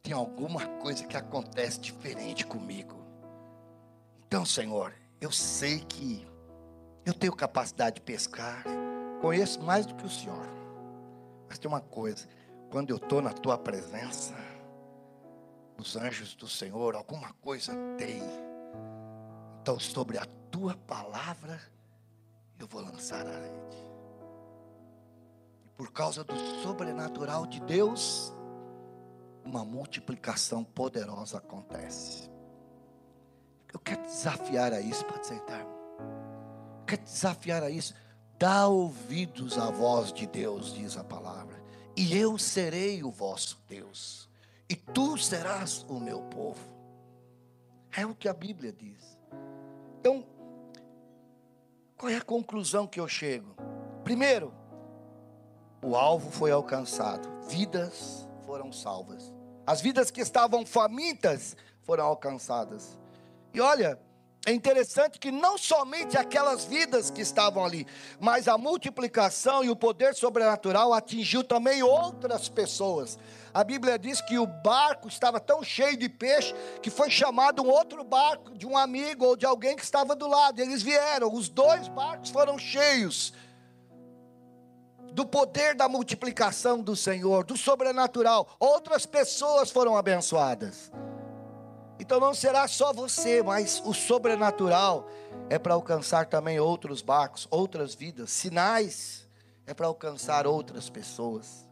tem alguma coisa que acontece diferente comigo. Então, Senhor, eu sei que eu tenho capacidade de pescar, Conheço mais do que o Senhor. Mas tem uma coisa: quando eu estou na tua presença, os anjos do Senhor, alguma coisa tem. Então, sobre a tua palavra, eu vou lançar a rede. Por causa do sobrenatural de Deus, uma multiplicação poderosa acontece. Eu quero desafiar a isso, pode sentar. Eu quero desafiar a isso. Dá ouvidos à voz de Deus, diz a palavra, e eu serei o vosso Deus, e tu serás o meu povo. É o que a Bíblia diz. Então, qual é a conclusão que eu chego? Primeiro, o alvo foi alcançado, vidas foram salvas, as vidas que estavam famintas foram alcançadas. E olha, é interessante que não somente aquelas vidas que estavam ali, mas a multiplicação e o poder sobrenatural atingiu também outras pessoas. A Bíblia diz que o barco estava tão cheio de peixe que foi chamado um outro barco de um amigo ou de alguém que estava do lado. Eles vieram, os dois barcos foram cheios do poder da multiplicação do Senhor, do sobrenatural. Outras pessoas foram abençoadas. Então não será só você, mas o sobrenatural é para alcançar também outros barcos, outras vidas. Sinais é para alcançar outras pessoas.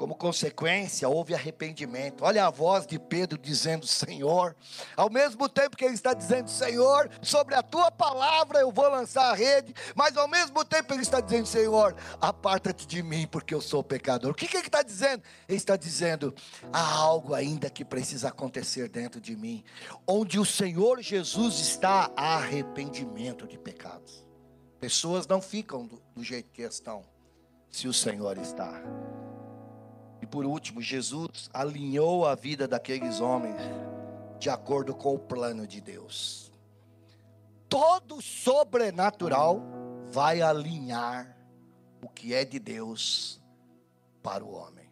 Como consequência, houve arrependimento. Olha a voz de Pedro dizendo: Senhor, ao mesmo tempo que ele está dizendo: Senhor, sobre a tua palavra eu vou lançar a rede, mas ao mesmo tempo ele está dizendo: Senhor, aparta-te de mim, porque eu sou pecador. O que, que ele está dizendo? Ele está dizendo: há algo ainda que precisa acontecer dentro de mim, onde o Senhor Jesus está, há arrependimento de pecados. Pessoas não ficam do, do jeito que estão, se o Senhor está. Por último, Jesus alinhou a vida daqueles homens de acordo com o plano de Deus. Todo sobrenatural vai alinhar o que é de Deus para o homem.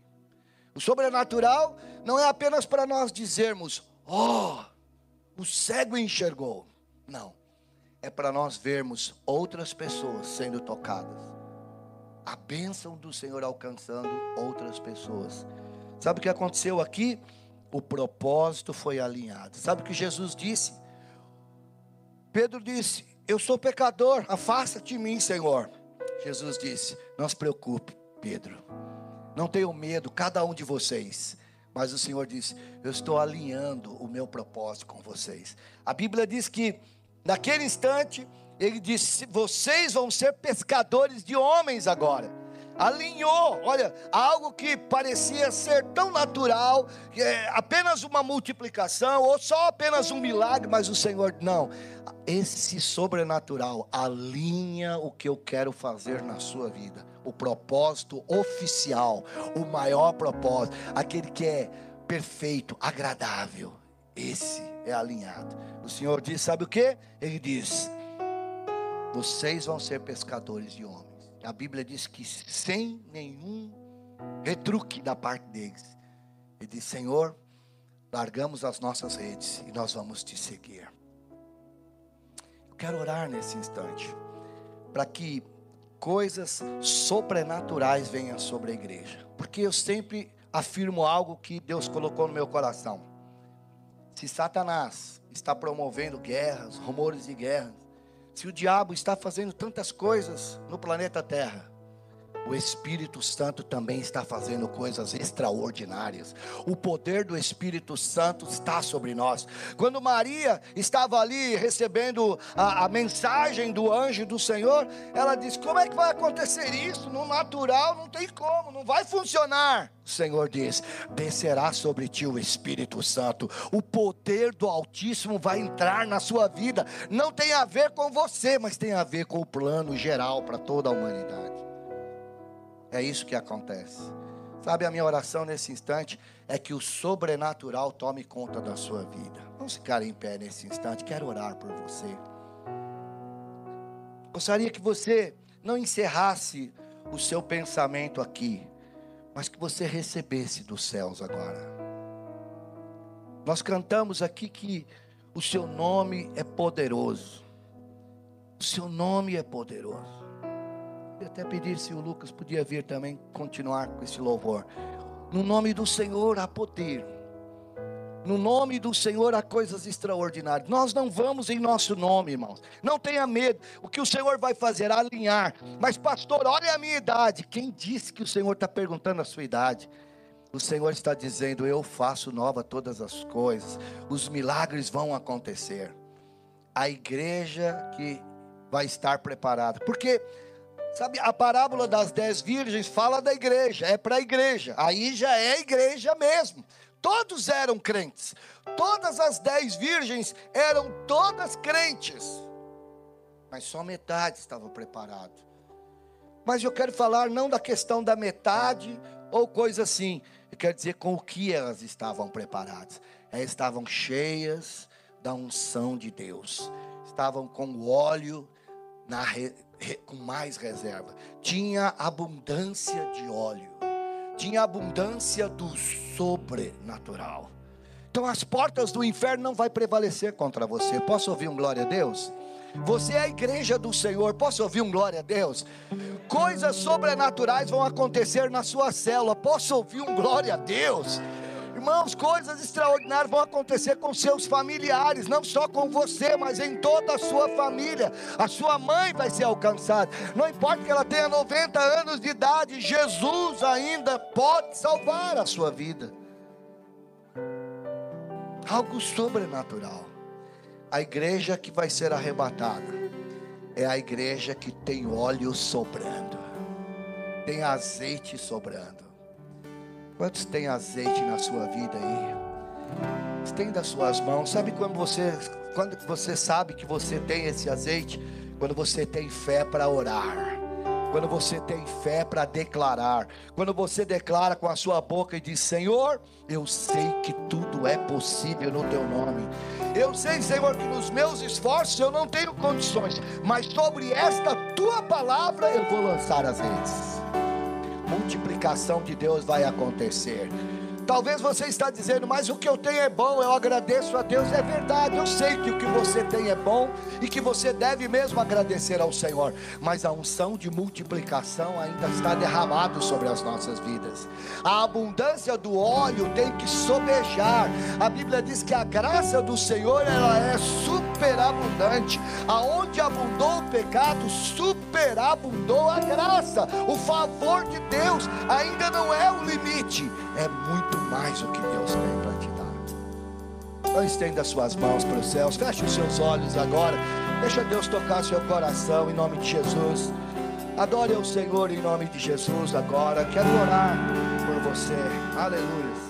O sobrenatural não é apenas para nós dizermos, oh, o cego enxergou. Não. É para nós vermos outras pessoas sendo tocadas a bênção do Senhor alcançando outras pessoas. Sabe o que aconteceu aqui? O propósito foi alinhado. Sabe o que Jesus disse? Pedro disse: Eu sou pecador, afasta-te de mim, Senhor. Jesus disse: Não se preocupe, Pedro. Não tenham medo, cada um de vocês. Mas o Senhor disse: Eu estou alinhando o meu propósito com vocês. A Bíblia diz que, naquele instante, ele disse: vocês vão ser pescadores de homens agora. Alinhou, olha, algo que parecia ser tão natural, é apenas uma multiplicação, ou só apenas um milagre, mas o Senhor, não, esse sobrenatural alinha o que eu quero fazer na sua vida, o propósito oficial, o maior propósito, aquele que é perfeito, agradável, esse é alinhado. O Senhor diz: sabe o que? Ele diz: vocês vão ser pescadores de homens. A Bíblia diz que sem nenhum retruque da parte deles. Ele diz: Senhor, largamos as nossas redes e nós vamos te seguir. Eu quero orar nesse instante, para que coisas sobrenaturais venham sobre a igreja, porque eu sempre afirmo algo que Deus colocou no meu coração. Se Satanás está promovendo guerras, rumores de guerras, se o diabo está fazendo tantas coisas no planeta Terra, o Espírito Santo também está fazendo coisas extraordinárias. O poder do Espírito Santo está sobre nós. Quando Maria estava ali recebendo a, a mensagem do anjo do Senhor, ela disse: Como é que vai acontecer isso? No natural não tem como, não vai funcionar. O Senhor diz: descerá sobre ti o Espírito Santo, o poder do Altíssimo vai entrar na sua vida. Não tem a ver com você, mas tem a ver com o plano geral para toda a humanidade. É isso que acontece. Sabe, a minha oração nesse instante é que o sobrenatural tome conta da sua vida. Vamos ficar em pé nesse instante, quero orar por você. Gostaria que você não encerrasse o seu pensamento aqui, mas que você recebesse dos céus agora. Nós cantamos aqui que o seu nome é poderoso. O seu nome é poderoso. Queria até pedir se o Lucas podia vir também continuar com esse louvor. No nome do Senhor há poder. No nome do Senhor há coisas extraordinárias. Nós não vamos em nosso nome, irmãos. Não tenha medo. O que o Senhor vai fazer? Alinhar. Mas, pastor, olha a minha idade. Quem disse que o Senhor está perguntando a sua idade? O Senhor está dizendo: Eu faço nova todas as coisas. Os milagres vão acontecer. A igreja que vai estar preparada. Porque Sabe, a parábola das dez virgens fala da igreja, é para a igreja. Aí já é igreja mesmo. Todos eram crentes. Todas as dez virgens eram todas crentes. Mas só metade estava preparado. Mas eu quero falar não da questão da metade ou coisa assim. Eu quero dizer com o que elas estavam preparadas. Elas estavam cheias da unção de Deus. Estavam com o óleo na, com mais reserva. Tinha abundância de óleo. Tinha abundância do sobrenatural. Então as portas do inferno não vai prevalecer contra você. Posso ouvir um glória a Deus? Você é a igreja do Senhor. Posso ouvir um glória a Deus? Coisas sobrenaturais vão acontecer na sua célula. Posso ouvir um glória a Deus? Irmãos, coisas extraordinárias vão acontecer com seus familiares, não só com você, mas em toda a sua família. A sua mãe vai ser alcançada. Não importa que ela tenha 90 anos de idade, Jesus ainda pode salvar a sua vida. Algo sobrenatural. A igreja que vai ser arrebatada é a igreja que tem óleo sobrando, tem azeite sobrando. Quantos tem azeite na sua vida aí? Estenda as suas mãos. Sabe quando você, quando você sabe que você tem esse azeite? Quando você tem fé para orar. Quando você tem fé para declarar. Quando você declara com a sua boca e diz: Senhor, eu sei que tudo é possível no teu nome. Eu sei, Senhor, que nos meus esforços eu não tenho condições, mas sobre esta tua palavra eu vou lançar as redes multiplicação de Deus vai acontecer. Talvez você está dizendo, mas o que eu tenho é bom, eu agradeço a Deus. É verdade, eu sei que o que você tem é bom e que você deve mesmo agradecer ao Senhor. Mas a unção de multiplicação ainda está derramado sobre as nossas vidas. A abundância do óleo tem que sobejar. A Bíblia diz que a graça do Senhor ela é superabundante. Aonde abundou o pecado, superabundou a graça. O favor de Deus ainda não é o limite, é muito mais o que Deus tem para te dar. Então estenda suas mãos para os céus, feche os seus olhos agora, deixa Deus tocar seu coração em nome de Jesus. Adore ao Senhor em nome de Jesus agora. Quero orar por você. Aleluia.